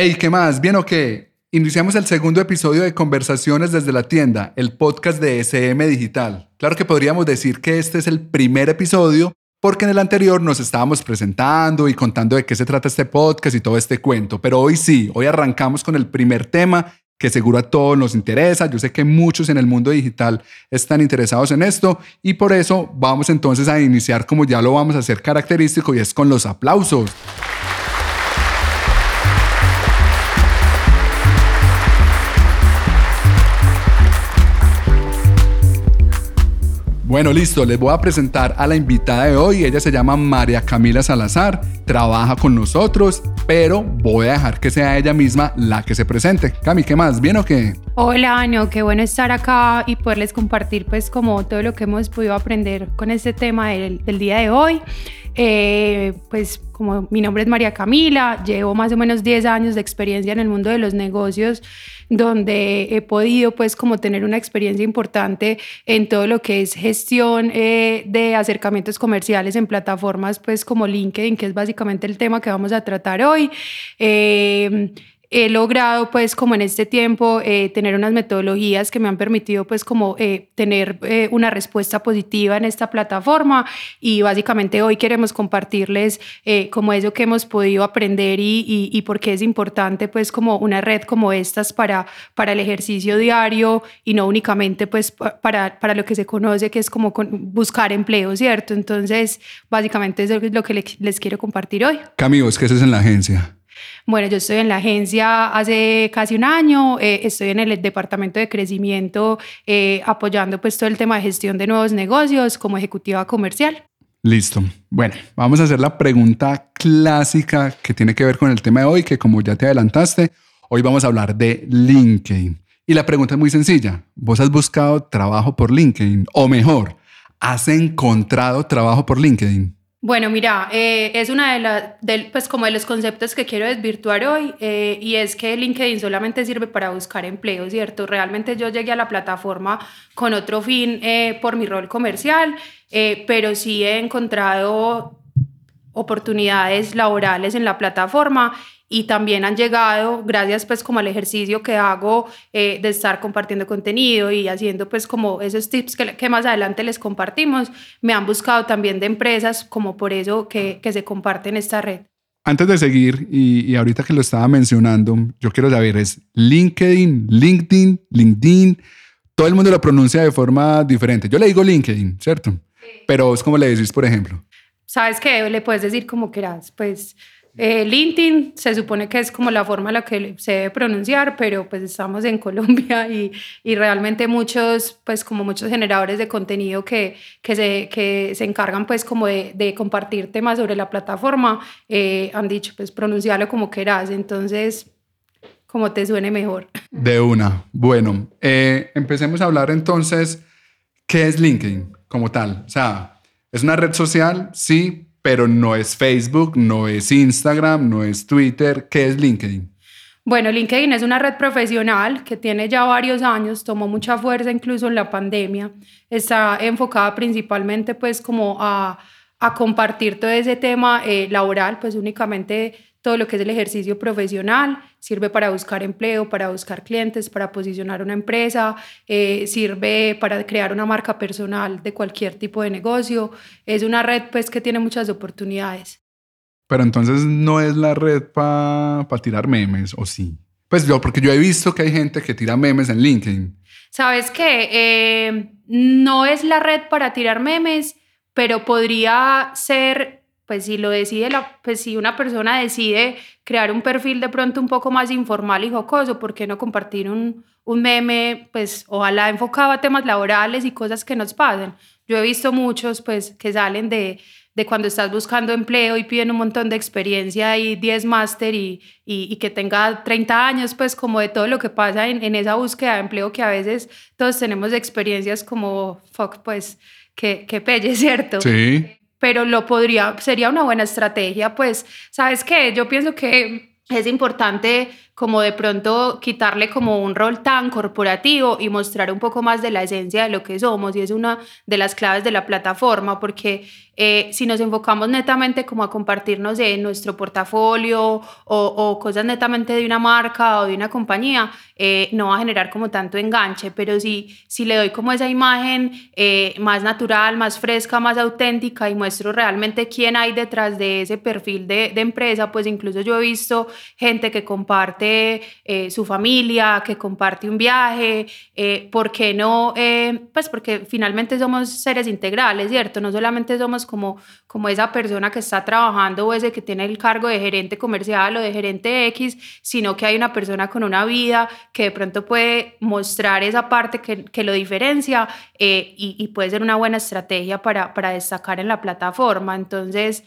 Hey, ¿qué más? ¿Bien o qué? Iniciamos el segundo episodio de Conversaciones desde la tienda, el podcast de SM Digital. Claro que podríamos decir que este es el primer episodio porque en el anterior nos estábamos presentando y contando de qué se trata este podcast y todo este cuento, pero hoy sí, hoy arrancamos con el primer tema que seguro a todos nos interesa. Yo sé que muchos en el mundo digital están interesados en esto y por eso vamos entonces a iniciar como ya lo vamos a hacer característico y es con los aplausos. Bueno, listo, les voy a presentar a la invitada de hoy. Ella se llama María Camila Salazar, trabaja con nosotros, pero voy a dejar que sea ella misma la que se presente. Cami, ¿qué más? ¿Bien o qué? Hola, Año, qué bueno estar acá y poderles compartir pues como todo lo que hemos podido aprender con este tema del, del día de hoy. Eh, pues como mi nombre es María Camila, llevo más o menos 10 años de experiencia en el mundo de los negocios, donde he podido pues como tener una experiencia importante en todo lo que es gestión eh, de acercamientos comerciales en plataformas pues como LinkedIn, que es básicamente el tema que vamos a tratar hoy. Eh, he logrado pues como en este tiempo eh, tener unas metodologías que me han permitido pues como eh, tener eh, una respuesta positiva en esta plataforma y básicamente hoy queremos compartirles como eso que hemos podido aprender y, y, y por qué es importante pues como una red como estas para, para el ejercicio diario y no únicamente pues para, para lo que se conoce que es como buscar empleo, ¿cierto? Entonces básicamente eso es lo que les, les quiero compartir hoy. Camigos, ¿qué haces en la agencia? Bueno, yo estoy en la agencia hace casi un año, eh, estoy en el departamento de crecimiento eh, apoyando pues todo el tema de gestión de nuevos negocios como ejecutiva comercial. Listo. Bueno, vamos a hacer la pregunta clásica que tiene que ver con el tema de hoy, que como ya te adelantaste, hoy vamos a hablar de LinkedIn. Y la pregunta es muy sencilla. ¿Vos has buscado trabajo por LinkedIn? O mejor, ¿has encontrado trabajo por LinkedIn? Bueno, mira, eh, es una de las, pues de los conceptos que quiero desvirtuar hoy eh, y es que LinkedIn solamente sirve para buscar empleo, ¿cierto? Realmente yo llegué a la plataforma con otro fin eh, por mi rol comercial, pero sí he encontrado oportunidades laborales en la plataforma y también han llegado, gracias pues como al ejercicio que hago eh, de estar compartiendo contenido y haciendo pues como esos tips que, que, más adelante les compartimos, me han buscado también de empresas como por eso que, que se comparte en esta red. Antes de seguir, y, y, ahorita que lo estaba mencionando, yo quiero saber, ¿es LinkedIn, LinkedIn, LinkedIn? Todo el mundo lo pronuncia de forma diferente. Yo le digo LinkedIn, ¿cierto? Sí. Pero es como le decís, por ejemplo. ¿Sabes qué? Le puedes decir como quieras, pues eh, LinkedIn se supone que es como la forma en la que se debe pronunciar, pero pues estamos en Colombia y, y realmente muchos, pues como muchos generadores de contenido que, que, se, que se encargan pues como de, de compartir temas sobre la plataforma, eh, han dicho pues pronunciarlo como quieras, entonces como te suene mejor. De una. Bueno, eh, empecemos a hablar entonces, ¿qué es LinkedIn como tal? O sea, ¿es una red social? Sí, pero no es Facebook, no es Instagram, no es Twitter. ¿Qué es LinkedIn? Bueno, LinkedIn es una red profesional que tiene ya varios años, tomó mucha fuerza incluso en la pandemia. Está enfocada principalmente pues como a, a compartir todo ese tema eh, laboral, pues únicamente todo lo que es el ejercicio profesional, sirve para buscar empleo, para buscar clientes, para posicionar una empresa, eh, sirve para crear una marca personal de cualquier tipo de negocio. Es una red pues que tiene muchas oportunidades. Pero entonces no es la red para pa tirar memes, ¿o sí? Pues yo, porque yo he visto que hay gente que tira memes en LinkedIn. ¿Sabes qué? Eh, no es la red para tirar memes, pero podría ser pues si lo decide, la, pues si una persona decide crear un perfil de pronto un poco más informal y jocoso, ¿por qué no compartir un, un meme, pues ojalá enfocado a temas laborales y cosas que nos pasen? Yo he visto muchos pues que salen de, de cuando estás buscando empleo y piden un montón de experiencia y 10 máster y, y, y, que tenga 30 años, pues como de todo lo que pasa en, en esa búsqueda de empleo que a veces todos tenemos experiencias como, fuck, pues, que, pelle, ¿cierto? Sí pero lo podría, sería una buena estrategia, pues, ¿sabes qué? Yo pienso que es importante como de pronto quitarle como un rol tan corporativo y mostrar un poco más de la esencia de lo que somos y es una de las claves de la plataforma porque eh, si nos enfocamos netamente como a compartirnos de nuestro portafolio o, cosas netamente de una marca o de una compañía, eh, no va a generar como tanto enganche, pero si, si le doy como esa imagen eh, más natural, más fresca, más auténtica y muestro realmente quién hay detrás de ese perfil de, de empresa, pues incluso yo he visto gente que comparte su familia, que comparte un viaje, ¿por qué no? pues porque finalmente somos seres integrales, ¿cierto? No solamente somos como, como esa persona que está trabajando o ese que tiene el cargo de gerente comercial o de gerente X, sino que hay una persona con una vida que de pronto puede mostrar esa parte que, que lo diferencia eh, y, y, puede ser una buena estrategia para, para destacar en la plataforma. Entonces,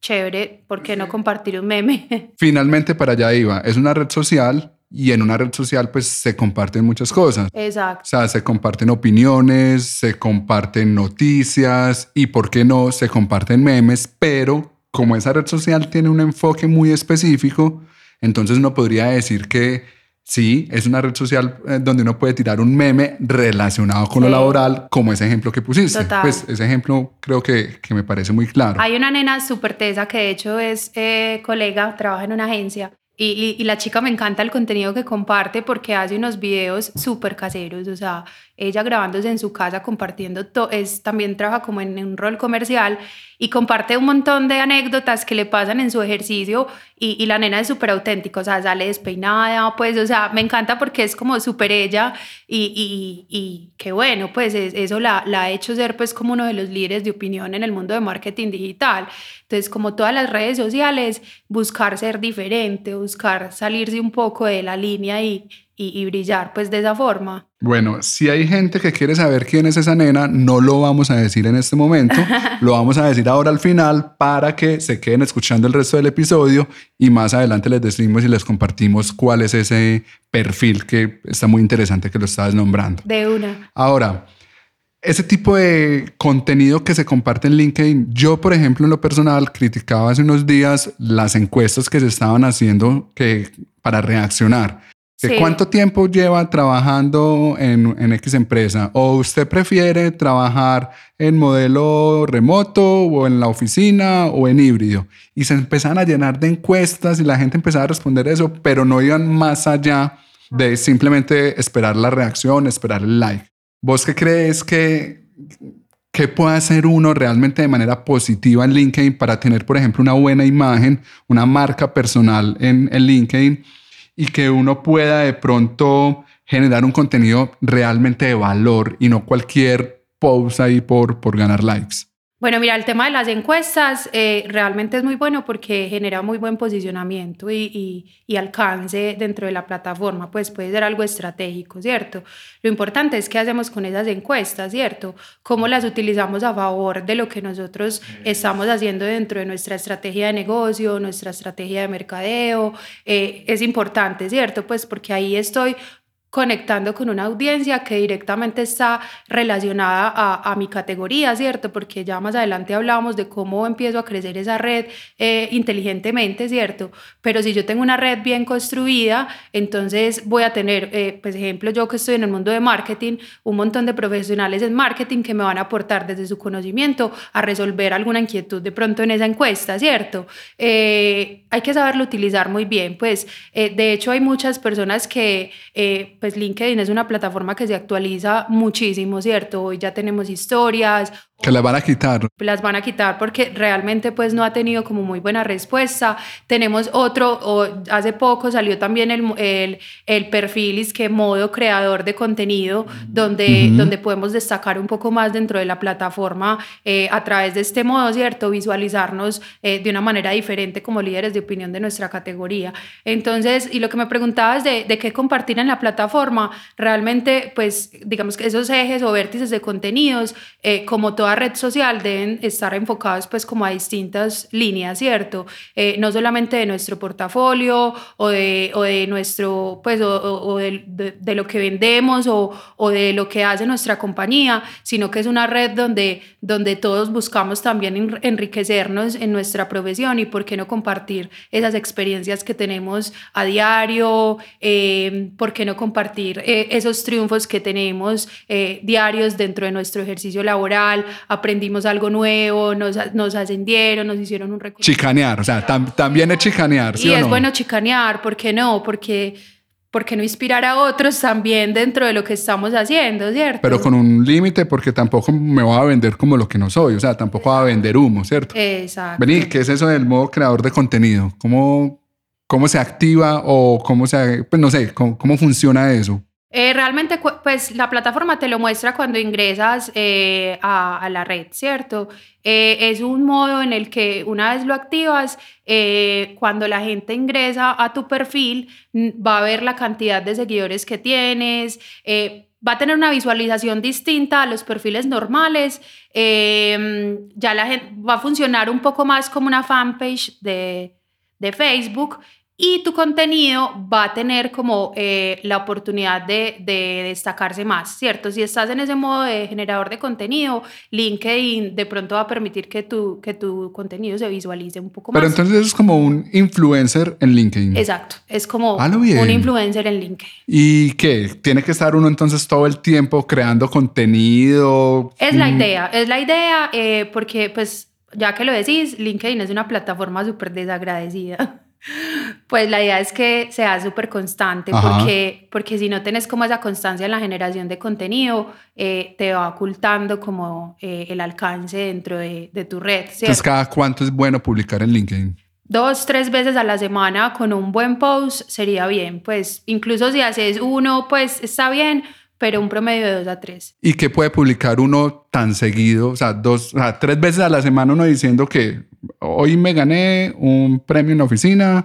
chévere, ¿por qué no compartir un meme? Finalmente para allá iba, es una red social y en una red social pues se comparten muchas cosas. Exacto. O sea, se comparten opiniones, se comparten noticias y, ¿por qué no?, se comparten memes, pero como esa red social tiene un enfoque muy específico, entonces uno podría decir que sí, es una red social eh, donde uno puede tirar un meme relacionado con lo laboral, como ese ejemplo que pusiste. Pues ese ejemplo creo que, que, me parece muy claro. Hay una nena súper tesa que de hecho es eh, colega, trabaja en una agencia y, y, la chica me encanta el contenido que comparte porque hace unos videos súper caseros, o sea, ella grabándose en su casa, compartiendo, es, también trabaja como en un rol comercial y comparte un montón de anécdotas que le pasan en su ejercicio y, la nena es súper auténtica, o sea, sale despeinada, pues, o sea, me encanta porque es como súper ella y, y, y qué bueno, pues eso la, la ha hecho ser pues como uno de los líderes de opinión en el mundo de marketing digital. Entonces, como todas las redes sociales, buscar ser diferente, buscar salirse un poco de la línea y, y, brillar pues de esa forma. Bueno, si hay gente que quiere saber quién es esa nena, no lo vamos a decir en este momento, lo vamos a decir ahora al final para que se queden escuchando el resto del episodio y más adelante les decimos y les compartimos cuál es ese perfil que está muy interesante que lo estabas nombrando. De una. Ahora, ese tipo de contenido que se comparte en LinkedIn, yo por ejemplo en lo personal criticaba hace unos días las encuestas que se estaban haciendo que, para reaccionar ¿Cuánto tiempo lleva trabajando en, en, X empresa? ¿O usted prefiere trabajar en modelo remoto o en la oficina o en híbrido? Y se empezaron a llenar de encuestas y la gente empezaba a responder eso, pero no iban más allá de simplemente esperar la reacción, esperar el like. ¿Vos qué crees que, qué puede hacer uno realmente de manera positiva en LinkedIn para tener, por ejemplo, una buena imagen, una marca personal en, en LinkedIn? Y que uno pueda de pronto generar un contenido realmente de valor y no cualquier post ahí por, por ganar likes. Bueno, mira, el tema de las encuestas eh, realmente es muy bueno porque genera muy buen posicionamiento y, y, alcance dentro de la plataforma, pues puede ser algo estratégico, ¿cierto? Lo importante es qué hacemos con esas encuestas, ¿cierto? Cómo las utilizamos a favor de lo que nosotros estamos haciendo dentro de nuestra estrategia de negocio, nuestra estrategia de mercadeo. Eh, es importante, ¿cierto? Pues porque ahí estoy conectando con una audiencia que directamente está relacionada a, a, mi categoría, ¿cierto? Porque ya más adelante hablábamos de cómo empiezo a crecer esa red eh, inteligentemente, ¿cierto? Pero si yo tengo una red bien construida, entonces voy a tener, eh, pues ejemplo, yo que estoy en el mundo de marketing, un montón de profesionales en marketing que me van a aportar desde su conocimiento a resolver alguna inquietud de pronto en esa encuesta, ¿cierto? Eh, hay que saberlo utilizar muy bien, pues de hecho hay muchas personas que pues LinkedIn es una plataforma que se actualiza muchísimo, ¿cierto? Hoy ya tenemos historias, que las van a quitar. Las van a quitar porque realmente pues no ha tenido como muy buena respuesta. Tenemos otro, o hace poco salió también el, el, el perfil es que modo creador de contenido, donde, donde podemos destacar un poco más dentro de la plataforma eh, a través de este modo, ¿cierto? Visualizarnos eh, de una manera diferente como líderes de opinión de nuestra categoría. Entonces, y lo que me preguntabas de, de qué compartir en la plataforma, realmente pues digamos que esos ejes o vértices de contenidos, eh, como toda red social deben estar enfocados pues como a distintas líneas, ¿cierto? Eh, no solamente de nuestro portafolio o de, o de nuestro, pues, o, o de, de, lo que vendemos o, o, de lo que hace nuestra compañía, sino que es una red donde, donde todos buscamos también enriquecernos en nuestra profesión y por qué no compartir esas experiencias que tenemos a diario, eh, por qué no compartir compartir eh, esos triunfos que tenemos eh, diarios dentro de nuestro ejercicio laboral, aprendimos algo nuevo, nos, nos ascendieron, nos hicieron un reconocimiento. Chicanear, o sea, también es chicanear, ¿sí Y o es no? bueno chicanear, ¿por qué no? Porque ¿por qué no inspirar a otros también dentro de lo que estamos haciendo, cierto? Pero con un límite porque tampoco me voy a vender como lo que no soy, o sea, tampoco voy a vender humo, ¿cierto? Exacto. Vení, ¿qué es eso del modo creador de contenido? ¿Cómo, cómo se activa o cómo se, pues no sé, cómo, cómo funciona eso? Eh, realmente, pues la plataforma te lo muestra cuando ingresas eh, a, la red, ¿cierto? Eh, es un modo en el que una vez lo activas, eh, cuando la gente ingresa a tu perfil, va a ver la cantidad de seguidores que tienes, va a tener una visualización distinta a los perfiles normales, em, ya la gente va a funcionar un poco más como una fanpage de, de Facebook y tu contenido va a tener como eh, la oportunidad de, de, destacarse más, ¿cierto? Si estás en ese modo de generador de contenido, LinkedIn de pronto va a permitir que tu, que tu contenido se visualice un poco Pero más. Pero entonces es como un influencer en LinkedIn. Exacto, es como Ah, un influencer en LinkedIn. ¿Y qué? ¿Tiene que estar uno entonces todo el tiempo creando contenido? Es la Mm, idea, es la idea eh, porque pues ya que lo decís, LinkedIn es una plataforma súper desagradecida. Pues la idea es que sea súper constante, Ajá. porque, porque si no tenés como esa constancia en la generación de contenido, eh, te va ocultando como eh, el alcance dentro de, de tu red. ¿cierto? Entonces, ¿cada cuánto es bueno publicar en LinkedIn? Dos, tres veces a la semana con un buen post sería bien. Pues incluso si haces uno, pues está bien, pero un promedio de dos a tres. ¿Y qué puede publicar uno tan seguido? O sea, dos, o sea, tres veces a la semana uno diciendo que hoy me gané un premio en la oficina,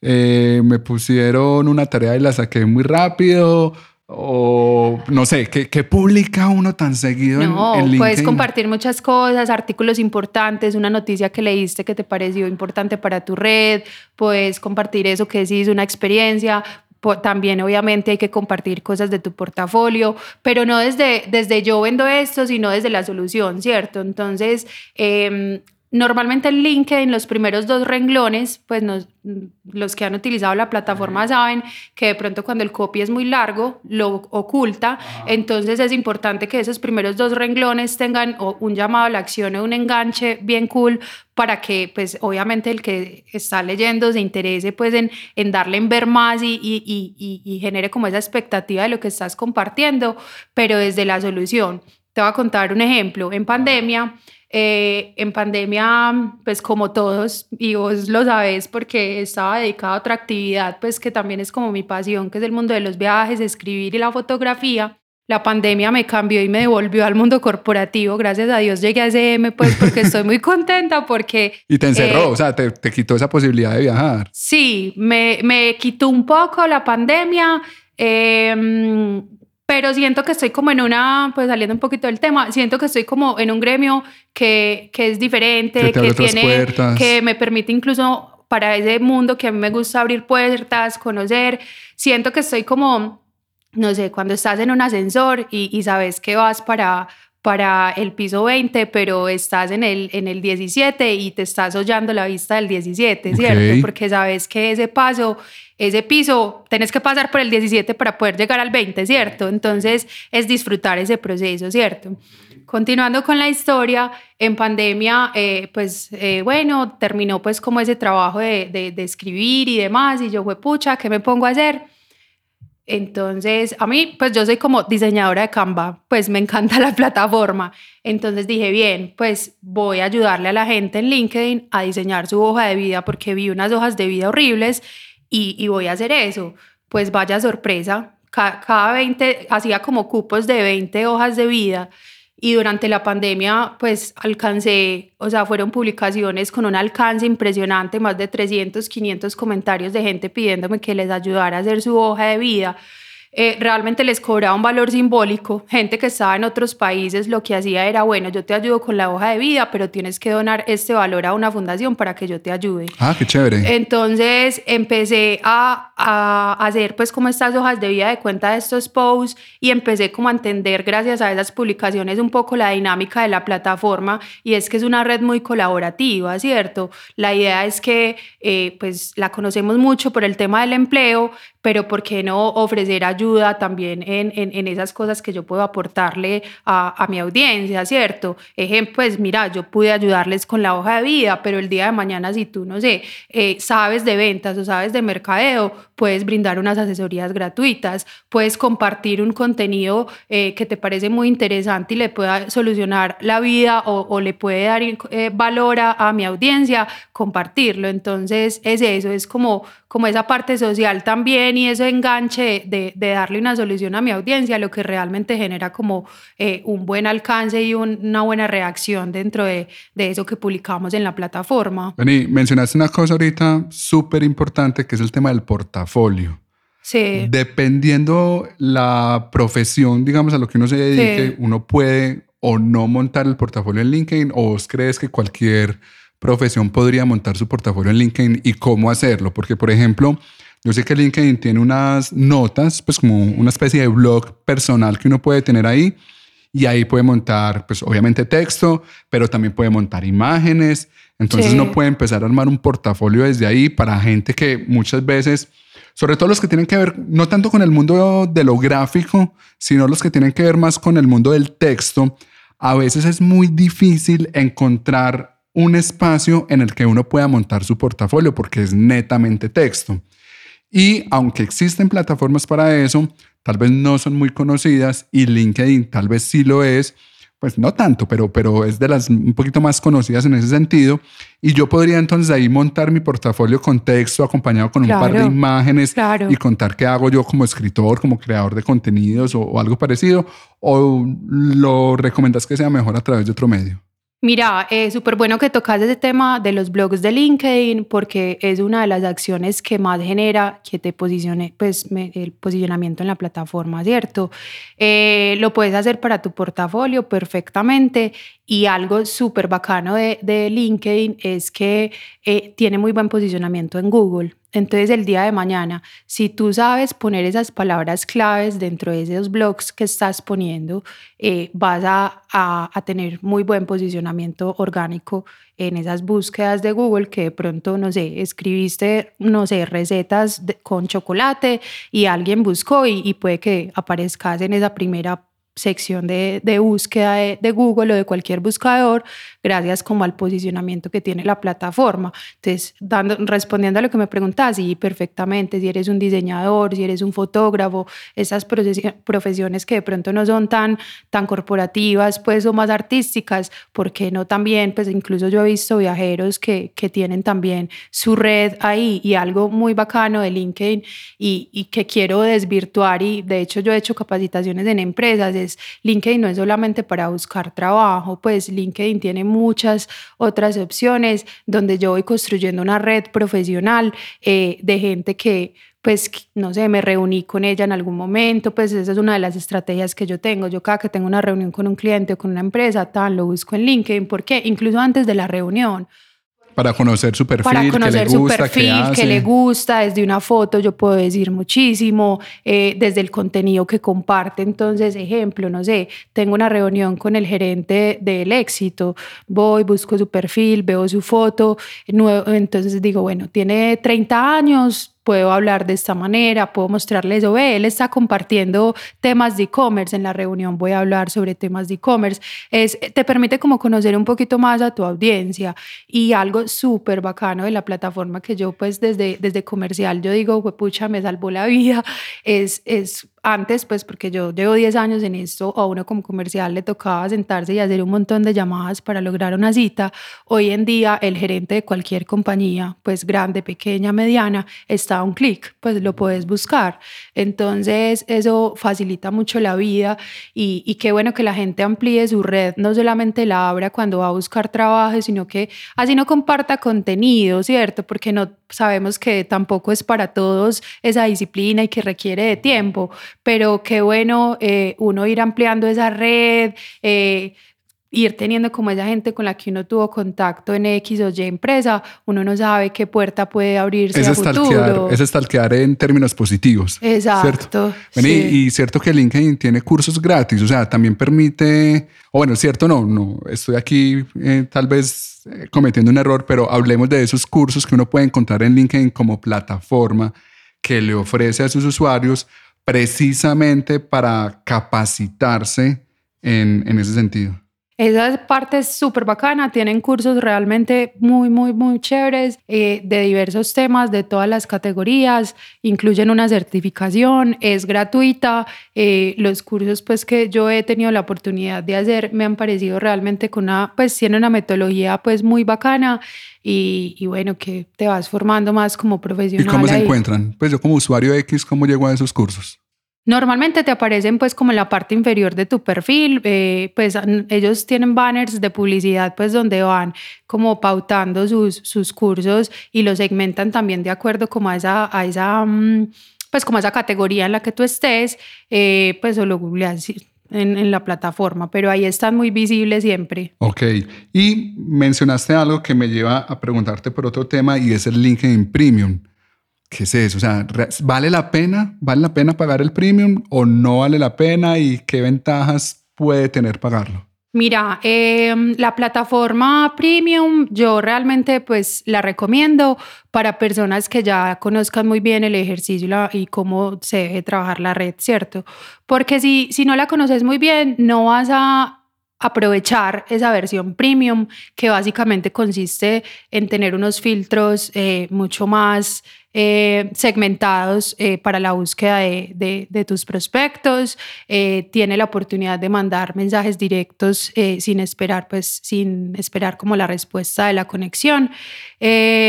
eh, me pusieron una tarea y la saqué muy rápido. O no sé, ¿qué, qué publica uno tan seguido en- No, en, LinkedIn? puedes compartir muchas cosas, artículos importantes, una noticia que leíste que te pareció importante para tu red, puedes compartir eso que decís, una experiencia. También obviamente hay que compartir cosas de tu portafolio, pero no desde, desde yo vendo esto, sino desde la solución, ¿cierto? Entonces, em, Normalmente en LinkedIn los primeros dos renglones, pues nos, los que han utilizado la plataforma saben que de pronto cuando el copy es muy largo lo oculta, entonces es importante que esos primeros dos renglones tengan o un llamado a la acción o un enganche bien cool para que pues obviamente el que está leyendo se interese pues en, en darle en ver más y, y, y, y genere como esa expectativa de lo que estás compartiendo, pero desde la solución. Te voy a contar un ejemplo. En pandemia, eh, en pandemia, pues como todos, y vos lo sabés porque estaba dedicada a otra actividad, pues que también es como mi pasión, que es el mundo de los viajes, escribir y la fotografía. La pandemia me cambió y me devolvió al mundo corporativo. Gracias a Dios llegué a SM, pues porque estoy muy contenta porque... Y te encerró, eh, o sea, te, te quitó esa posibilidad de viajar. Sí, me, me quitó un poco la pandemia, eh, pero siento que estoy como en una, pues saliendo un poquito del tema, siento que estoy como en un gremio que, que es diferente, Que que tiene, puertas. que me permite incluso para ese mundo que a mí me gusta abrir puertas, conocer. Siento que estoy como, no sé, cuando estás en un ascensor y, y sabes que vas para para el piso 20, pero estás en el, en el 17 y te estás hollando la vista del 17, ¿cierto? Ok. Porque sabes que ese paso, ese piso, tenés que pasar por el 17 para poder llegar al 20, ¿cierto? Entonces es disfrutar ese proceso, ¿cierto? Continuando con la historia, en pandemia, eh, pues eh, bueno, terminó pues como ese trabajo de, de, de escribir y demás, y yo fue, pucha, ¿qué me pongo a hacer? Entonces, a mí, pues yo soy como diseñadora de Canva, pues me encanta la plataforma. Entonces dije, bien, pues voy a ayudarle a la gente en LinkedIn a diseñar su hoja de vida porque vi unas hojas de vida horribles y, y voy a hacer eso. Pues vaya sorpresa, Ca- cada 20, hacía como cupos de 20 hojas de vida y durante la pandemia pues alcancé, o sea, fueron publicaciones con un alcance impresionante, más de 300, 500 comentarios de gente pidiéndome que les ayudara a hacer su hoja de vida. Eh, realmente les cobraba un valor simbólico. Gente que estaba en otros países lo que hacía era, bueno, yo te ayudo con la hoja de vida, pero tienes que donar este valor a una fundación para que yo te ayude. Ah, qué chévere. Entonces empecé a, a hacer pues como estas hojas de vida de cuenta de estos posts y empecé como a entender gracias a esas publicaciones un poco la dinámica de la plataforma y es que es una red muy colaborativa, ¿cierto? La idea es que eh, pues la conocemos mucho por el tema del empleo, pero ¿por qué no ofrecer ayuda ayuda también en, en, esas cosas que yo puedo aportarle a, a mi audiencia, ¿cierto? Ejemplo, pues mira, yo pude ayudarles con la hoja de vida, pero el día de mañana si tú, no sé, eh, sabes de ventas o sabes de mercadeo, puedes brindar unas asesorías gratuitas, puedes compartir un contenido eh, que te parece muy interesante y le pueda solucionar la vida o, le puede dar eh, valor a, mi audiencia, compartirlo. Entonces es eso, es como, como esa parte social también y ese enganche de, darle una solución a mi audiencia, lo que realmente genera como eh, un buen alcance y una buena reacción dentro de, de, eso que publicamos en la plataforma. Vení, mencionaste una cosa ahorita súper importante que es el tema del portafolio. Sí. Dependiendo la profesión, digamos, a lo que uno se dedique, uno puede o no montar el portafolio en LinkedIn o vos crees que cualquier profesión podría montar su portafolio en LinkedIn y cómo hacerlo? Porque, por ejemplo, yo sé que LinkedIn tiene unas notas, pues como una especie de blog personal que uno puede tener ahí y ahí puede montar, pues obviamente texto, pero también puede montar imágenes. Entonces uno puede empezar a armar un portafolio desde ahí para gente que muchas veces sobre todo los que tienen que ver no tanto con el mundo de lo gráfico, sino los que tienen que ver más con el mundo del texto, a veces es muy difícil encontrar un espacio en el que uno pueda montar su portafolio porque es netamente texto. Y aunque existen plataformas para eso, tal vez no son muy conocidas y LinkedIn tal vez sí lo es, pues no tanto, pero, pero es de las un poquito más conocidas en ese sentido. Y yo podría entonces ahí montar mi portafolio con texto acompañado con un par de imágenes y contar qué hago yo como escritor, como creador de contenidos o algo parecido. ¿O lo recomiendas que sea mejor a través de otro medio? Mira, es súper bueno que tocas ese tema de los blogs de LinkedIn porque es una de las acciones que más genera que te posicione, pues el posicionamiento en la plataforma, ¿cierto? Eh, lo puedes hacer para tu portafolio perfectamente y algo súper bacano de, de, LinkedIn es que eh, tiene muy buen posicionamiento en Google. Entonces el día de mañana, si tú sabes poner esas palabras claves dentro de esos blogs que estás poniendo, eh, vas a, tener muy buen posicionamiento orgánico en esas búsquedas de Google que de pronto, no sé, escribiste, no sé, recetas con chocolate y alguien buscó y, y puede que aparezcas en esa primera sección de, de búsqueda de, de, Google o de cualquier buscador, gracias como al posicionamiento que tiene la plataforma. Entonces, dando, respondiendo a lo que me preguntas, sí, perfectamente, si eres un diseñador, si eres un fotógrafo, esas profesiones que de pronto no son tan, tan corporativas, pues, o más artísticas, ¿por qué no también? Pues incluso yo he visto viajeros que, que tienen también su red ahí y algo muy bacano de LinkedIn y, y que quiero desvirtuar y de hecho yo he hecho capacitaciones en empresas, LinkedIn no es solamente para buscar trabajo, pues LinkedIn tiene muchas otras opciones donde yo voy construyendo una red profesional eh, de gente que pues no sé, me reuní con ella en algún momento, pues esa es una de las estrategias que yo tengo. Yo cada que tengo una reunión con un cliente o con una empresa, tal, lo busco en LinkedIn. ¿Por qué? Incluso antes de la reunión. Para conocer su perfil, para conocer que le gusta, su perfil, que le gusta, desde una foto yo puedo decir muchísimo, eh, desde el contenido que comparte. Entonces, ejemplo, no sé, tengo una reunión con el gerente del éxito, voy, busco su perfil, veo su foto, entonces digo, bueno, tiene 30 años, puedo hablar de esta manera, puedo mostrarles, o ve, él está compartiendo temas de e-commerce, en la reunión voy a hablar sobre temas de e-commerce, es, te permite como conocer un poquito más a tu audiencia y algo súper bacano de la plataforma que yo pues desde, desde comercial, yo digo, pucha, me salvó la vida, es, es antes, pues porque yo llevo 10 años en esto, a uno como comercial le tocaba sentarse y hacer un montón de llamadas para lograr una cita. Hoy en día el gerente de cualquier compañía, pues grande, pequeña, mediana, está a un clic, pues lo puedes buscar. Entonces eso facilita mucho la vida y, y qué bueno que la gente amplíe su red, no solamente la abra cuando va a buscar trabajo, sino que así no comparta contenido, ¿cierto? Porque no sabemos que tampoco es para todos esa disciplina y que requiere de tiempo, pero qué bueno eh, uno ir ampliando esa red, eh, ir teniendo como esa gente con la que uno tuvo contacto en X o Y empresa, uno no sabe qué puerta puede abrirse es a futuro. Es estalquear en términos positivos. Exacto. Y cierto que LinkedIn tiene cursos gratis, o sea, también permite, o bueno, cierto no, no, estoy aquí eh, tal vez eh, cometiendo un error, pero hablemos de esos cursos que uno puede encontrar en LinkedIn como plataforma que le ofrece a sus usuarios precisamente para capacitarse en, en ese sentido. Esa parte es súper bacana, tienen cursos realmente muy, muy, muy chéveres eh, de diversos temas, de todas las categorías, incluyen una certificación, es gratuita. Eh, los cursos pues que yo he tenido la oportunidad de hacer me han parecido realmente con una, pues tiene una metodología pues muy bacana y, y bueno, que te vas formando más como profesional. ¿Y cómo se ahí. encuentran? Pues yo como usuario X, ¿cómo llego a esos cursos? Normalmente te aparecen pues como en la parte inferior de tu perfil, eh, pues ellos tienen banners de publicidad pues donde van como pautando sus, sus cursos y los segmentan también de acuerdo como a esa, a esa mm, pues como a esa categoría en la que tú estés, eh, pues o lo googleas en, en, la plataforma, pero ahí están muy visibles siempre. Ok, y mencionaste algo que me lleva a preguntarte por otro tema y es el LinkedIn Premium. ¿Qué es eso? O sea, ¿vale la pena? ¿Vale la pena pagar el premium o no vale la pena? ¿Y qué ventajas puede tener pagarlo? Mira, eh, la plataforma premium yo realmente pues la recomiendo para personas que ya conozcan muy bien el ejercicio y, la, y, cómo se debe trabajar la red, ¿cierto? Porque si, si no la conoces muy bien, no vas a aprovechar esa versión premium que básicamente consiste en tener unos filtros eh, mucho más eh, segmentados eh, para la búsqueda de, tus prospectos, eh, tiene la oportunidad de mandar mensajes directos eh, sin esperar, pues sin esperar como la respuesta de la conexión.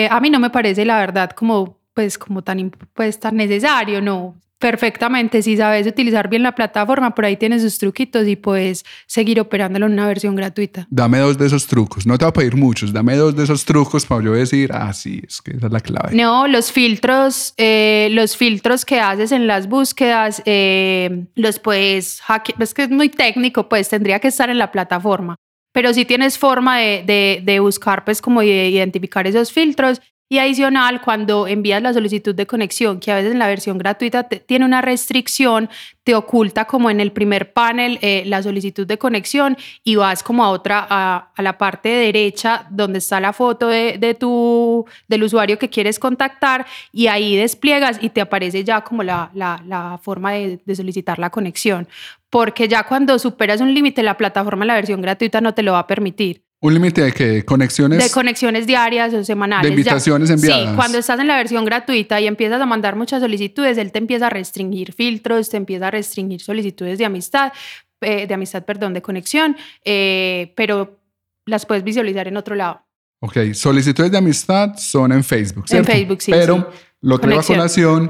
A mí no me parece la verdad como pues como tan, pues, tan necesario, no, perfectamente. Si sabes utilizar bien la plataforma, por ahí tienes sus truquitos y puedes seguir operándolo en una versión gratuita. Dame dos de esos trucos. No te voy a pedir muchos. Dame dos de esos trucos para yo decir, ah, sí, es que esa es la clave. No, los filtros, eh, los filtros que haces en las búsquedas, eh, los puedes hackear. Es que es muy técnico, pues tendría que estar en la plataforma. Pero si tienes forma de, de, de buscar, pues como de identificar esos filtros y adicional, cuando envías la solicitud de conexión, que a veces en la versión gratuita tiene una restricción, te oculta como en el primer panel eh, la solicitud de conexión y vas como a otra, a, la parte derecha donde está la foto de, tu, del usuario que quieres contactar y ahí despliegas y te aparece ya como la, la, forma de, de solicitar la conexión. Porque ya cuando superas un límite, la plataforma la versión gratuita no te lo va a permitir. ¿Un límite de qué? ¿Conexiones? De conexiones diarias o semanales. De invitaciones ya, enviadas. Sí, cuando estás en la versión gratuita y empiezas a mandar muchas solicitudes, él te empieza a restringir filtros, te empieza a restringir solicitudes de amistad, eh, de amistad, perdón, de conexión, eh, pero las puedes visualizar en otro lado. Ok, solicitudes de amistad son en Facebook, ¿cierto? En Facebook, sí. Pero sí. lo traigo a colación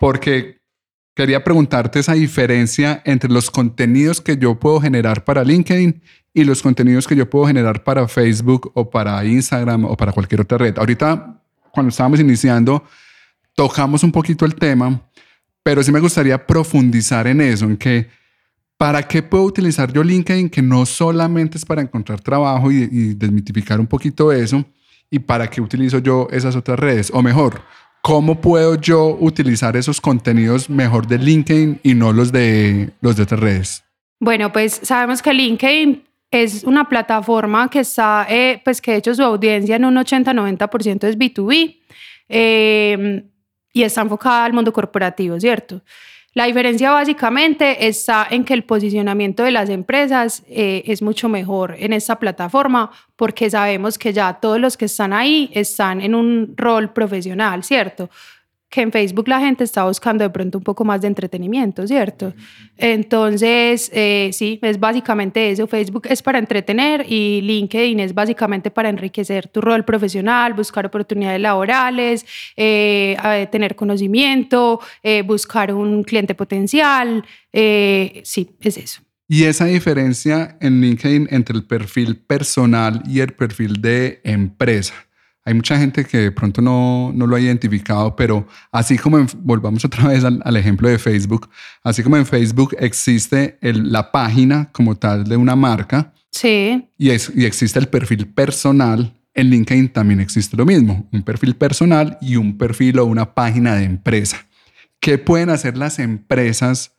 porque quería preguntarte esa diferencia entre los contenidos que yo puedo generar para LinkedIn y los contenidos que yo puedo generar para Facebook o para Instagram o para cualquier otra red. Ahorita, cuando estábamos iniciando, tocamos un poquito el tema, pero sí me gustaría profundizar en eso, en que ¿para qué puedo utilizar yo LinkedIn que no solamente es para encontrar trabajo y, y desmitificar un poquito eso? ¿Y para qué utilizo yo esas otras redes? O mejor, ¿cómo puedo yo utilizar esos contenidos mejor de LinkedIn y no los de, los de otras redes? Bueno, pues sabemos que LinkedIn es una plataforma que está, eh, pues que de hecho su audiencia en un 80-90% es B2B eh, y está enfocada al mundo corporativo, ¿cierto? La diferencia básicamente está en que el posicionamiento de las empresas eh, es mucho mejor en esta plataforma porque sabemos que ya todos los que están ahí están en un rol profesional, ¿cierto? Que en Facebook la gente está buscando de pronto un poco más de entretenimiento, ¿cierto? Entonces, eh, sí, es básicamente eso. Facebook es para entretener y LinkedIn es básicamente para enriquecer tu rol profesional, buscar oportunidades laborales, eh, tener conocimiento, eh, buscar un cliente potencial. Sí, es eso. Y esa diferencia en LinkedIn entre el perfil personal y el perfil de empresa. Hay mucha gente que de pronto no, no lo ha identificado, pero así como en, volvamos otra vez al, al, ejemplo de Facebook, así como en Facebook existe el, la página como tal de una marca sí. y, es, y existe el perfil personal, en LinkedIn también existe lo mismo, un perfil personal y un perfil o una página de empresa. ¿Qué pueden hacer las empresas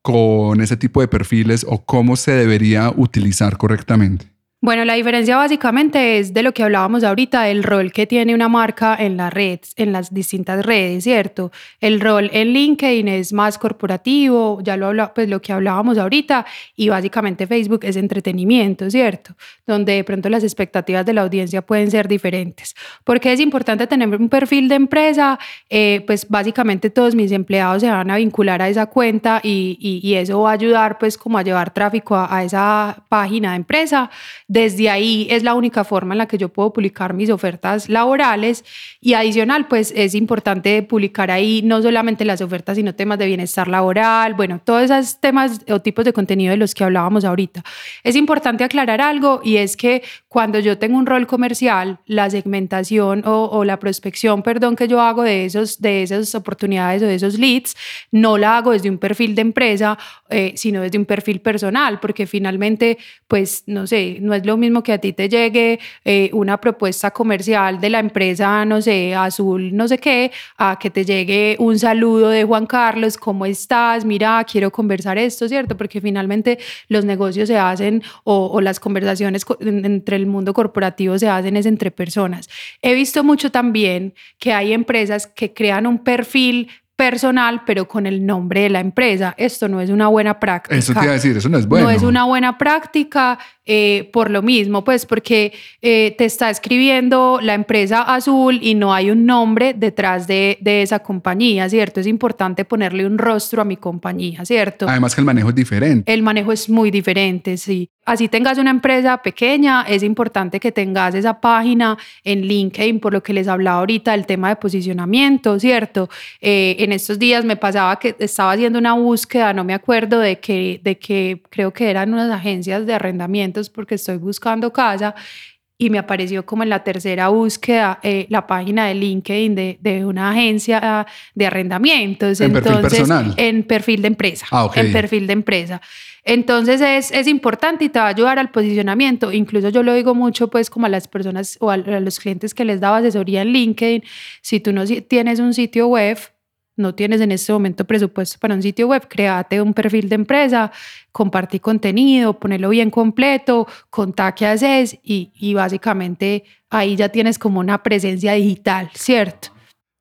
con ese tipo de perfiles o cómo se debería utilizar correctamente? Bueno, la diferencia básicamente es de lo que hablábamos ahorita, del rol que tiene una marca en la red, en las distintas redes, ¿cierto? El rol en LinkedIn es más corporativo, ya lo habla, pues lo que hablábamos ahorita, y básicamente Facebook es entretenimiento, ¿cierto? Donde de pronto las expectativas de la audiencia pueden ser diferentes. ¿Por qué es importante tener un perfil de empresa? Eh, pues básicamente todos mis empleados se van a vincular a esa cuenta y, y, eso va a ayudar pues como a llevar tráfico a, a esa página de empresa desde ahí es la única forma en la que yo puedo publicar mis ofertas laborales y adicional, pues es importante publicar ahí no solamente las ofertas, sino temas de bienestar laboral, bueno, todos esos temas o tipos de contenido de los que hablábamos ahorita. Es importante aclarar algo y es que cuando yo tengo un rol comercial, la segmentación o, la prospección, perdón, que yo hago de, esos, de esas oportunidades o de esos leads, no la hago desde un perfil de empresa, eh, sino desde un perfil personal, porque finalmente, pues, no sé, no es lo mismo que a ti te llegue eh, una propuesta comercial de la empresa, no sé, azul, no sé qué, a que te llegue un saludo de Juan Carlos, ¿cómo estás? Mira, quiero conversar esto, ¿cierto? Porque finalmente los negocios se hacen o, las conversaciones entre el mundo corporativo se hacen es entre personas. He visto mucho también que hay empresas que crean un perfil personal, pero con el nombre de la empresa. Esto no es una buena práctica. Eso te iba a decir, eso no es bueno. No es una buena práctica eh, por lo mismo, pues porque eh, te está escribiendo la empresa azul y no hay un nombre detrás de, de, esa compañía, ¿cierto? Es importante ponerle un rostro a mi compañía, ¿cierto? Además que el manejo es diferente. El manejo es muy diferente, sí. Así tengas una empresa pequeña, es importante que tengas esa página en LinkedIn, por lo que les hablaba ahorita, el tema de posicionamiento, ¿cierto? Eh, en estos días me pasaba que estaba haciendo una búsqueda, no me acuerdo de que, de que creo que eran unas agencias de arrendamiento porque estoy buscando casa y me apareció como en la tercera búsqueda eh, la página de LinkedIn de, de, una agencia de arrendamientos. En perfil personal. En perfil de empresa. Ah, En perfil de empresa. Entonces es, es, importante y te va a ayudar al posicionamiento. Incluso yo lo digo mucho pues como a las personas o a, a los clientes que les daba asesoría en LinkedIn. Si tú no tienes un sitio web, no tienes en este momento presupuesto para un sitio web, créate un perfil de empresa, compartí contenido, ponelo bien completo, contá qué haces y, y básicamente ahí ya tienes como una presencia digital, ¿cierto?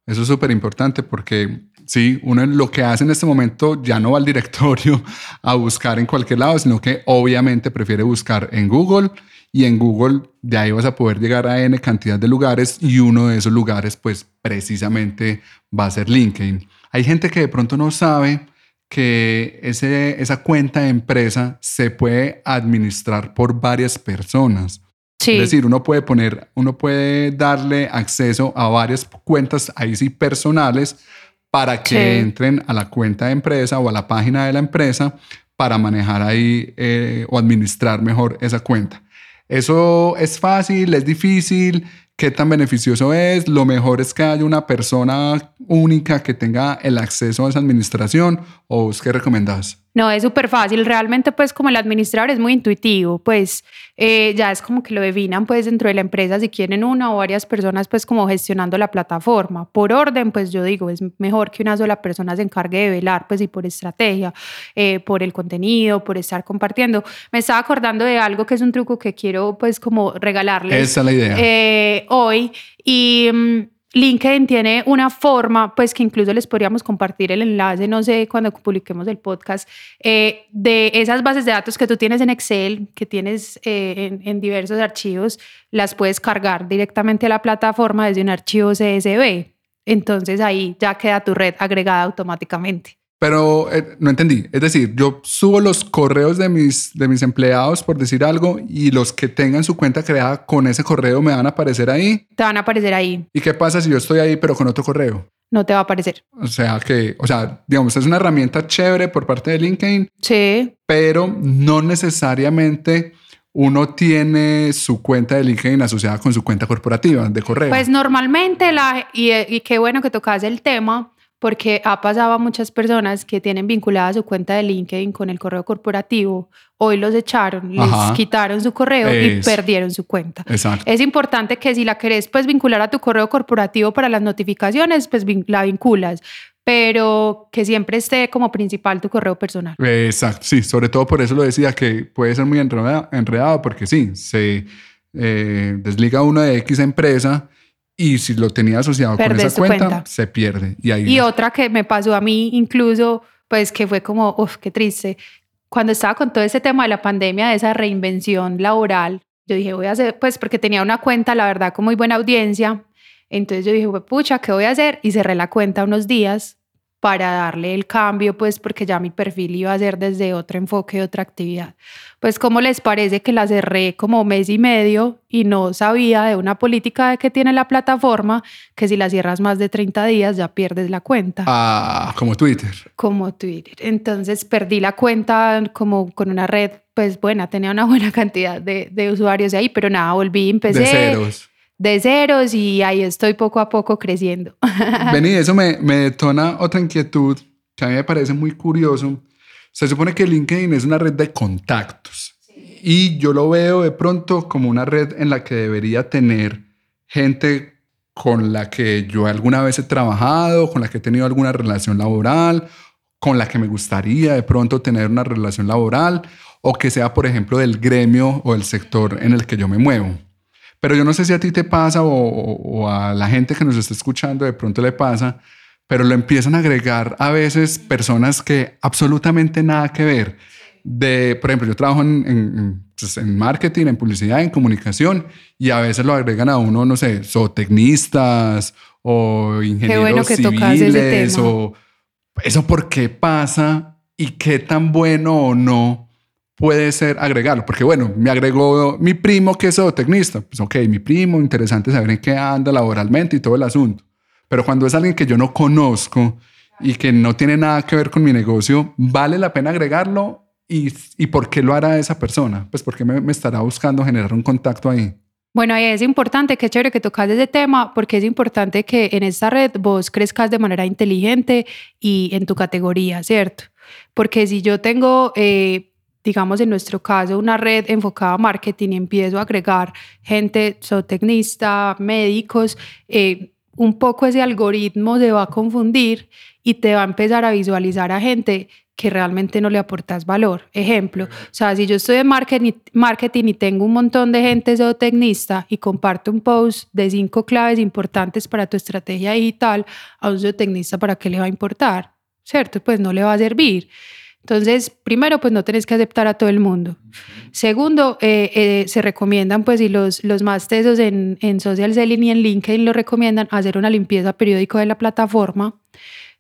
Eso es súper importante porque sí, uno lo que hace en este momento ya no va al directorio a buscar en cualquier lado, sino que obviamente prefiere buscar en Google y en Google de ahí vas a poder llegar a N cantidad de lugares y uno de esos lugares pues precisamente va a ser LinkedIn. Hay gente que de pronto no sabe que ese, esa cuenta de empresa se puede administrar por varias personas. Es decir, uno puede poner, uno puede darle acceso a varias cuentas ahí sí personales para que entren a la cuenta de empresa o a la página de la empresa para manejar ahí eh, o administrar mejor esa cuenta. Eso es fácil, es difícil, qué tan beneficioso es. Lo mejor es que haya una persona única que tenga el acceso a esa administración o qué recomendás? No, es súper fácil. Realmente, pues, como el administrador es muy intuitivo, pues eh, ya es como que lo definan, pues, dentro de la empresa si quieren una o varias personas, pues, como gestionando la plataforma. Por orden, pues, yo digo, es mejor que una sola persona se encargue de velar, pues, y por estrategia, eh, por el contenido, por estar compartiendo. Me estaba acordando de algo que es un truco que quiero, pues, como regalarles. Esa es la idea. Eh, hoy. Y. LinkedIn tiene una forma, pues que incluso les podríamos compartir el enlace, no sé, cuando publiquemos el podcast, eh, de esas bases de datos que tú tienes en Excel, que tienes eh, en, diversos archivos, las puedes cargar directamente a la plataforma desde un archivo CSV. Entonces ahí ya queda tu red agregada automáticamente. Pero eh, no entendí. Es decir, yo subo los correos de mis, de mis empleados, por decir algo, y los que tengan su cuenta creada con ese correo me van a aparecer ahí. Te van a aparecer ahí. ¿Y qué pasa si yo estoy ahí pero con otro correo? No te va a aparecer. O sea que, o sea, digamos, es una herramienta chévere por parte de LinkedIn. Sí. Pero no necesariamente uno tiene su cuenta de LinkedIn asociada con su cuenta corporativa de correo. Pues normalmente, la, y, y qué bueno que tocas el tema, porque ha pasado a muchas personas que tienen vinculada su cuenta de LinkedIn con el correo corporativo, hoy los echaron, les quitaron su correo y perdieron su cuenta. Exacto. Es importante que si la querés pues vincular a tu correo corporativo para las notificaciones, pues la vinculas, pero que siempre esté como principal tu correo personal. Exacto, sí, sobre todo por eso lo decía, que puede ser muy enredado, porque sí, se eh, desliga uno de X empresa y si lo tenía asociado con esa cuenta, se pierde. Y, ahí y otra que me pasó a mí incluso, pues que fue como, uff, qué triste. Cuando estaba con todo ese tema de la pandemia, de esa reinvención laboral, yo dije, voy a hacer, pues porque tenía una cuenta, la verdad, con muy buena audiencia. Entonces yo dije, pucha, ¿qué voy a hacer? Y cerré la cuenta unos días para darle el cambio, pues porque ya mi perfil iba a ser desde otro enfoque, otra actividad. Pues ¿cómo les parece que la cerré como mes y medio y no sabía de una política que tiene la plataforma que si la cierras más de 30 días ya pierdes la cuenta? Ah, como Twitter. Como Twitter. Entonces perdí la cuenta como con una red, pues buena, tenía una buena cantidad de, de usuarios ahí, pero nada, volví, empecé. De ceros de ceros y ahí estoy poco a poco creciendo. Vení, eso me, me detona otra inquietud que a mí me parece muy curioso. Se supone que LinkedIn es una red de contactos y yo lo veo de pronto como una red en la que debería tener gente con la que yo alguna vez he trabajado, con la que he tenido alguna relación laboral, con la que me gustaría de pronto tener una relación laboral o que sea, por ejemplo, del gremio o del sector en el que yo me muevo. Pero yo no sé si a ti te pasa o, a la gente que nos está escuchando de pronto le pasa, pero lo empiezan a agregar a veces personas que absolutamente nada que ver. De, por ejemplo, yo trabajo en, en, pues, en, marketing, en publicidad, en comunicación, y a veces lo agregan a uno, no sé, zootecnistas o ingenieros bueno que civiles, o eso por qué pasa y qué tan bueno o no puede ser agregarlo, porque bueno, me agregó mi primo que es zootecnista, pues ok, mi primo, interesante saber en qué anda laboralmente y todo el asunto, pero cuando es alguien que yo no conozco y que no tiene nada que ver con mi negocio, ¿vale la pena agregarlo? ¿Y, y por qué lo hará esa persona? Pues porque me, me estará buscando generar un contacto ahí. Bueno, es importante, qué chévere que tocas ese tema, porque es importante que en esta red vos crezcas de manera inteligente y en tu categoría, ¿cierto? Porque si yo tengo eh, digamos en nuestro caso, una red enfocada a marketing y empiezo a agregar gente zootecnista, médicos, eh, un poco ese algoritmo se va a confundir y te va a empezar a visualizar a gente que realmente no le aportas valor. Ejemplo, o sea, si yo estoy en marketing, marketing y tengo un montón de gente zootecnista y comparto un post de cinco claves importantes para tu estrategia digital, a un zootecnista, ¿para qué le va a importar? ¿Cierto? Pues no le va a servir. Entonces, primero, pues no tenés que aceptar a todo el mundo. Segundo, eh, eh, se recomiendan, pues, y los, los más tesos en, en Social Selling y en LinkedIn lo recomiendan, hacer una limpieza periódica de la plataforma.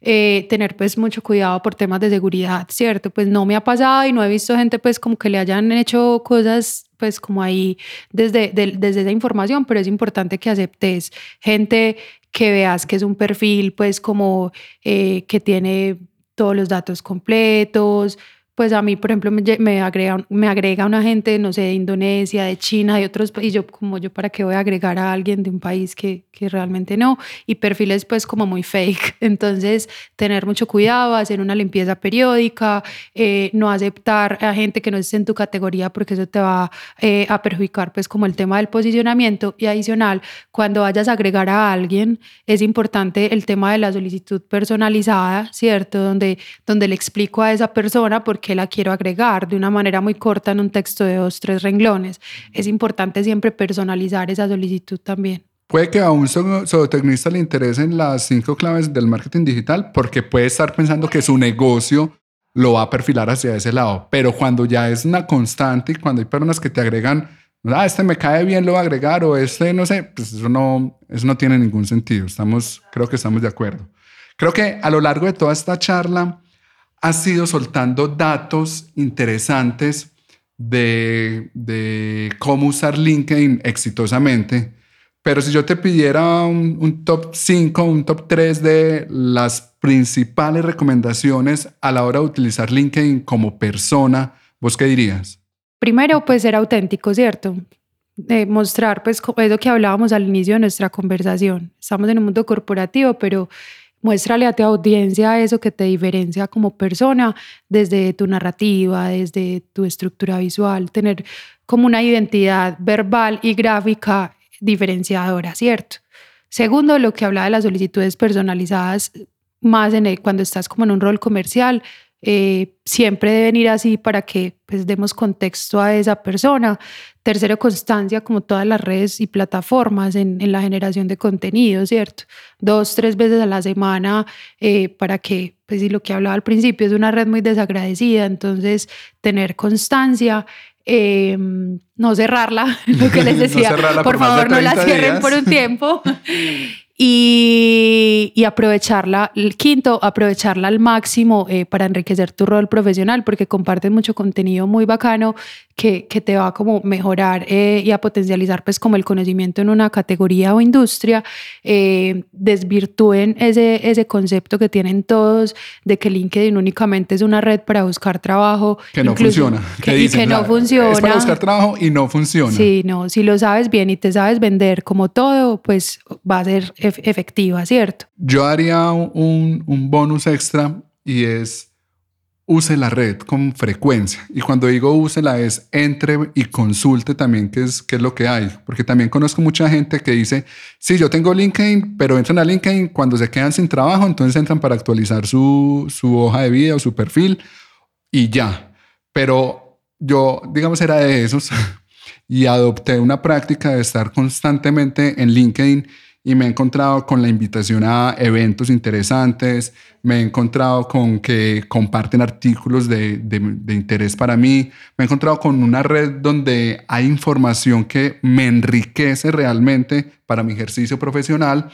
Eh, tener pues mucho cuidado por temas de seguridad, ¿cierto? Pues no me ha pasado y no he visto gente pues como que le hayan hecho cosas pues como ahí desde, desde esa información, pero es importante que aceptes gente que veas que es un perfil pues como que tiene todos los datos completos, pues a mí, por ejemplo, me, agrega, me agrega una gente, no sé, de Indonesia, de China, de otros países, yo como yo para qué voy a agregar a alguien de un país que, que realmente no, y perfiles pues como muy fake, entonces tener mucho cuidado, hacer una limpieza periódica, eh, no aceptar a gente que no esté en tu categoría porque eso te va eh, a perjudicar pues como el tema del posicionamiento. Y adicional, cuando vayas a agregar a alguien, es importante el tema de la solicitud personalizada, ¿cierto? Donde, donde le explico a esa persona porque la quiero agregar de una manera muy corta en un texto de dos, tres renglones. Es importante siempre personalizar esa solicitud también. Puede que a un zootecnista le interesen las cinco claves del marketing digital porque puede estar pensando que su negocio lo va a perfilar hacia ese lado. Pero cuando ya es una constante y cuando hay personas que te agregan, ah, este me cae bien, lo voy a agregar o este no sé, pues eso no, eso no tiene ningún sentido. Estamos, creo que estamos de acuerdo. Creo que a lo largo de toda esta charla has ido soltando datos interesantes de, cómo usar LinkedIn exitosamente. Pero si yo te pidiera un, top 5, un top 3 de las principales recomendaciones a la hora de utilizar LinkedIn como persona, ¿vos qué dirías? Primero, pues ser auténtico, ¿cierto? mostrar, pues, es lo que hablábamos al inicio de nuestra conversación. Estamos en un mundo corporativo, pero Muéstrale a tu audiencia eso que te diferencia como persona desde tu narrativa, desde tu estructura visual, tener como una identidad verbal y gráfica diferenciadora, ¿cierto? Segundo, lo que habla de las solicitudes personalizadas, más en cuando estás como en un rol comercial, eh, siempre deben ir así para que pues demos contexto a esa persona. Tercero, constancia como todas las redes y plataformas en, en la generación de contenido, ¿cierto? Dos, tres veces a la semana eh, para que, pues y lo que hablaba al principio, es una red muy desagradecida, entonces tener constancia. Eh, no cerrarla, lo que les decía, por, por favor no la cierren por un tiempo y, y, aprovecharla, el quinto, aprovecharla al máximo eh, para enriquecer tu rol profesional, porque compartes mucho contenido muy bacano que, que te va a como mejorar eh, y a potencializar pues como el conocimiento en una categoría o industria, eh, desvirtúen ese, ese concepto que tienen todos de que LinkedIn únicamente es una red para buscar trabajo. Que no funciona. Que, dicen, y que no funciona. Es para buscar trabajo y no funciona. Sí, no, si lo sabes bien y te sabes vender como todo, pues va a ser efectiva, ¿cierto? Yo haría un, un bonus extra y es use la red con frecuencia. Y cuando digo úsela es entre y consulte también qué es, qué es lo que hay. Porque también conozco mucha gente que dice, sí, yo tengo LinkedIn, pero entran a LinkedIn cuando se quedan sin trabajo, entonces entran para actualizar su, su hoja de vida o su perfil y ya. Pero yo, digamos, era de esos y adopté una práctica de estar constantemente en LinkedIn y me he encontrado con la invitación a eventos interesantes, me he encontrado con que comparten artículos de, de, interés para mí, me he encontrado con una red donde hay información que me enriquece realmente para mi ejercicio profesional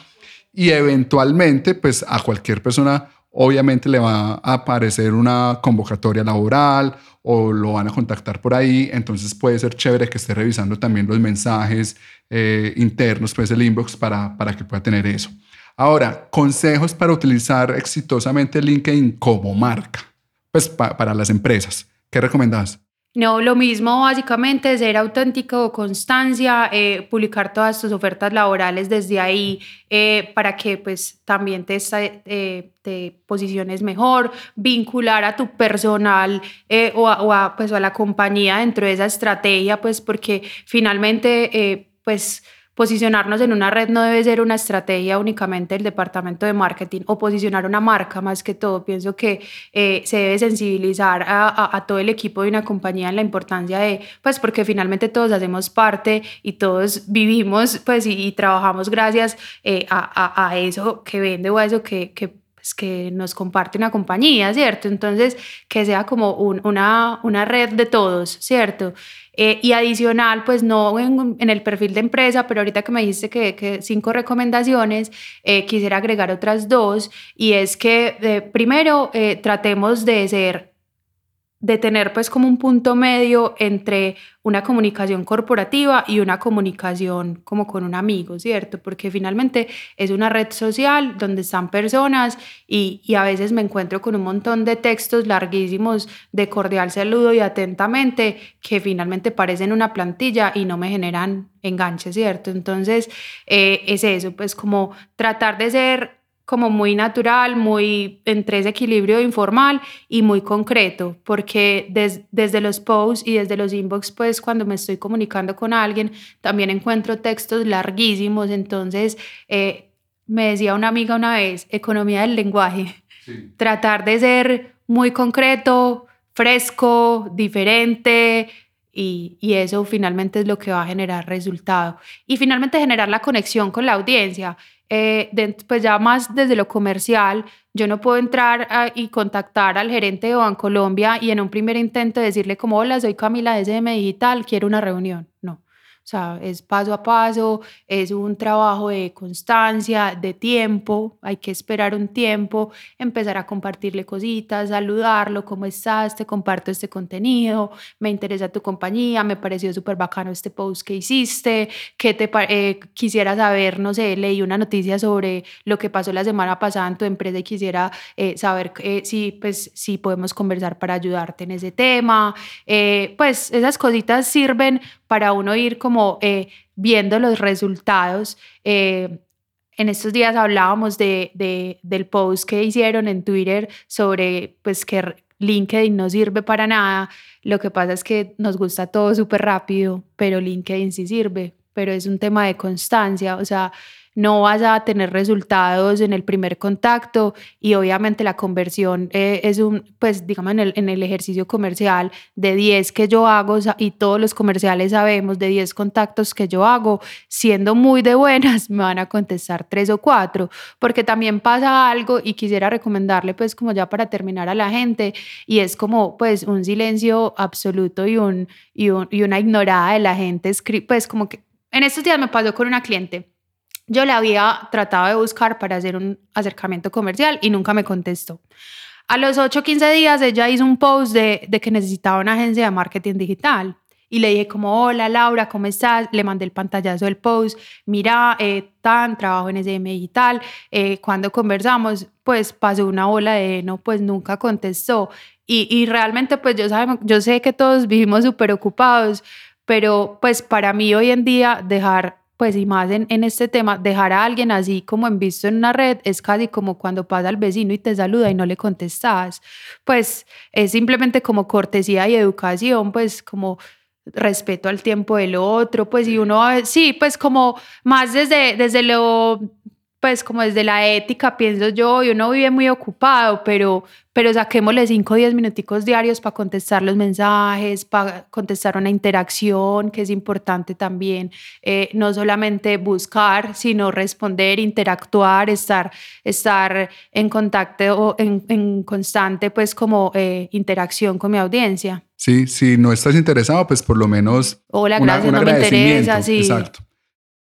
y eventualmente pues a cualquier persona obviamente le va a aparecer una convocatoria laboral o lo van a contactar por ahí, entonces puede ser chévere que esté revisando también los mensajes eh, internos, pues el inbox para, para que pueda tener eso. Ahora, consejos para utilizar exitosamente LinkedIn como marca, pues para las empresas. ¿Qué recomendás? No, lo mismo básicamente, ser auténtico, constancia, eh, publicar todas tus ofertas laborales desde ahí eh, para que pues también te, eh, te posiciones mejor, vincular a tu personal o, a, o, pues, a la compañía dentro de esa estrategia, pues porque finalmente pues Posicionarnos en una red no debe ser una estrategia únicamente del departamento de marketing o posicionar una marca más que todo. Pienso que eh, se debe sensibilizar a, todo el equipo de una compañía en la importancia de, pues porque finalmente todos hacemos parte y todos vivimos pues y, trabajamos gracias eh, a, a, eso que vende o a eso que, que que nos comparte una compañía, ¿cierto? Entonces, que sea como una, una red de todos, ¿cierto? Eh, y adicional, pues no en, el perfil de empresa, pero ahorita que me dijiste que, que cinco recomendaciones, eh, quisiera agregar otras dos, y es que eh, primero tratemos de ser de tener pues como un punto medio entre una comunicación corporativa y una comunicación como con un amigo, ¿cierto? Porque finalmente es una red social donde están personas y, y, a veces me encuentro con un montón de textos larguísimos de cordial saludo y atentamente que finalmente parecen una plantilla y no me generan enganche, ¿cierto? Entonces eh, es eso, pues como tratar de ser como muy natural, muy entre ese equilibrio informal y muy concreto, porque desde los posts y desde los inbox, pues cuando me estoy comunicando con alguien, también encuentro textos larguísimos, entonces eh, me decía una amiga una vez, economía del lenguaje, tratar de ser muy concreto, fresco, diferente, y, eso finalmente es lo que va a generar resultado. Y finalmente generar la conexión con la audiencia. Eh, pues ya más desde lo comercial, yo no puedo entrar y contactar al gerente de Bancolombia y en un primer intento decirle como, hola, soy Camila de SM Digital, quiero una reunión. No. O sea, es paso a paso, es un trabajo de constancia, de tiempo, hay que esperar un tiempo, empezar a compartirle cositas, saludarlo, ¿cómo estás? Te comparto este contenido, me interesa tu compañía, me pareció súper bacano este post que hiciste, que te eh, quisiera saber, no sé, leí una noticia sobre lo que pasó la semana pasada en tu empresa y quisiera eh, saber eh, si, pues, si podemos conversar para ayudarte en ese tema. pues esas cositas sirven para uno ir como eh, viendo los resultados. Eh, en estos días hablábamos de, de, del post que hicieron en Twitter sobre pues que LinkedIn no sirve para nada. Lo que pasa es que nos gusta todo súper rápido, pero LinkedIn sí sirve, pero es un tema de constancia. O sea, no vas a tener resultados en el primer contacto y obviamente la conversión eh, es un, pues digamos en el, en el ejercicio comercial de 10 que yo hago y todos los comerciales sabemos de 10 contactos que yo hago, siendo muy de buenas, me van a contestar 3 o 4, porque también pasa algo y quisiera recomendarle pues como ya para terminar a la gente y es como pues un silencio absoluto y, un, y, y una ignorada de la gente, pues como que en estos días me pasó con una cliente yo le había tratado de buscar para hacer un acercamiento comercial y nunca me contestó. A los 8 o 15 días ella hizo un post de, que necesitaba una agencia de marketing digital. Y le dije como, hola Laura, ¿cómo estás? Le mandé el pantallazo del post. Mira, eh, tan, trabajo en SM Digital. Eh, cuando conversamos, pues pasó una ola de no, pues nunca contestó. Y, y realmente, pues yo, sabemos, yo sé que todos vivimos súper ocupados, pero pues para mí hoy en día dejar pues y más en, en, este tema, dejar a alguien así como en visto en una red es casi como cuando pasa al vecino y te saluda y no le contestas. Pues es simplemente como cortesía y educación, pues como respeto al tiempo del otro, pues y uno, sí, pues como más desde, desde lo pues como desde la ética, pienso yo, y uno vive muy ocupado, pero, pero saquémosle 5 o 10 minuticos diarios para contestar los mensajes, para contestar una interacción, que es importante también, eh, no solamente buscar, sino responder, interactuar, estar, estar en contacto o en, en constante, pues como eh, interacción con mi audiencia. Sí, si no estás interesado, pues por lo menos... Hola, gracias, no me interesa, sí. Exacto.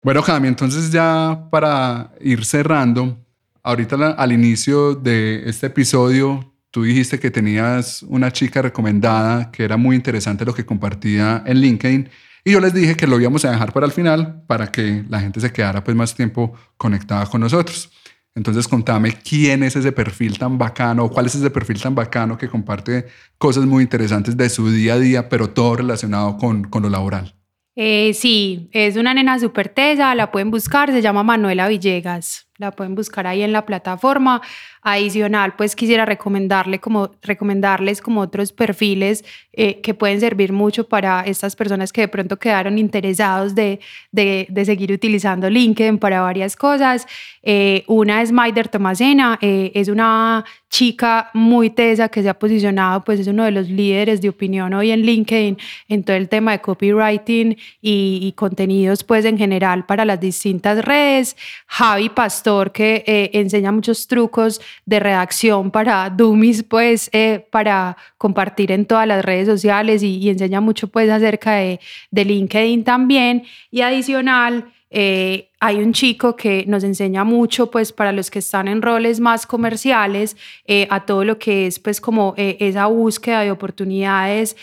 Bueno, Jami, entonces ya para ir cerrando, ahorita al inicio de este episodio, tú dijiste que tenías una chica recomendada, que era muy interesante lo que compartía en LinkedIn, y yo les dije que lo íbamos a dejar para el final para que la gente se quedara pues más tiempo conectada con nosotros. Entonces contame quién es ese perfil tan bacano, o cuál es ese perfil tan bacano que comparte cosas muy interesantes de su día a día, pero todo relacionado con, con lo laboral. Eh, sí, es una nena súper tesa, la pueden buscar, se llama Manuela Villegas, la pueden buscar ahí en la plataforma. Adicional, pues quisiera recomendarle como, recomendarles como otros perfiles eh, que pueden servir mucho para estas personas que de pronto quedaron interesados de, de, de seguir utilizando LinkedIn para varias cosas. Eh, una es Maider Tomasena, es una chica muy tesa que se ha posicionado, pues es uno de los líderes de opinión hoy en LinkedIn en todo el tema de copywriting y, contenidos pues en general para las distintas redes. Javi Pastor que eh, enseña muchos trucos de redacción para dummies pues eh, para compartir en todas las redes sociales y, enseña mucho pues acerca de, de LinkedIn también y adicional eh, hay un chico que nos enseña mucho, pues para los que están en roles más comerciales, eh, a todo lo que es pues como eh, esa búsqueda de oportunidades,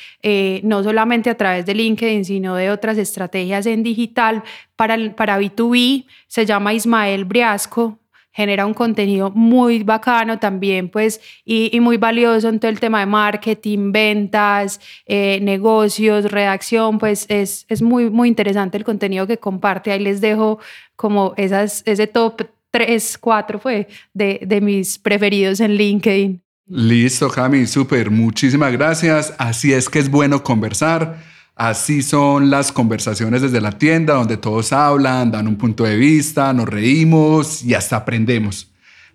no solamente a través de LinkedIn, sino de otras estrategias en digital para, para B2B. Se llama Ismael Briasco, genera un contenido muy bacano también, pues, y, muy valioso en todo el tema de marketing, ventas, eh, negocios, redacción, pues es, es muy, muy interesante el contenido que comparte. Ahí les dejo como esas, ese top 3, 4 fue de, de mis preferidos en LinkedIn. Listo, Jami, súper, muchísimas gracias. Así es que es bueno conversar. Así son las conversaciones desde la tienda, donde todos hablan, dan un punto de vista, nos reímos y hasta aprendemos.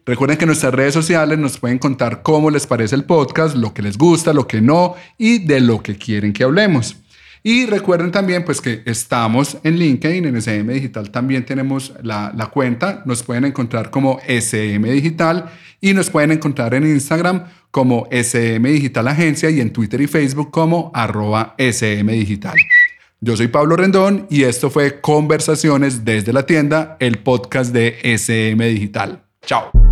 Recuerden que nuestras redes sociales nos pueden contar cómo les parece el podcast, lo que les gusta, lo que no y de lo que quieren que hablemos. Y recuerden también pues que estamos en LinkedIn, en SM Digital también tenemos la, la, cuenta, nos pueden encontrar como SM Digital y nos pueden encontrar en Instagram como SM Digital Agencia y en Twitter y Facebook como arroba SM Digital. Yo soy Pablo Rendón y esto fue Conversaciones desde la tienda, el podcast de SM Digital. Chao.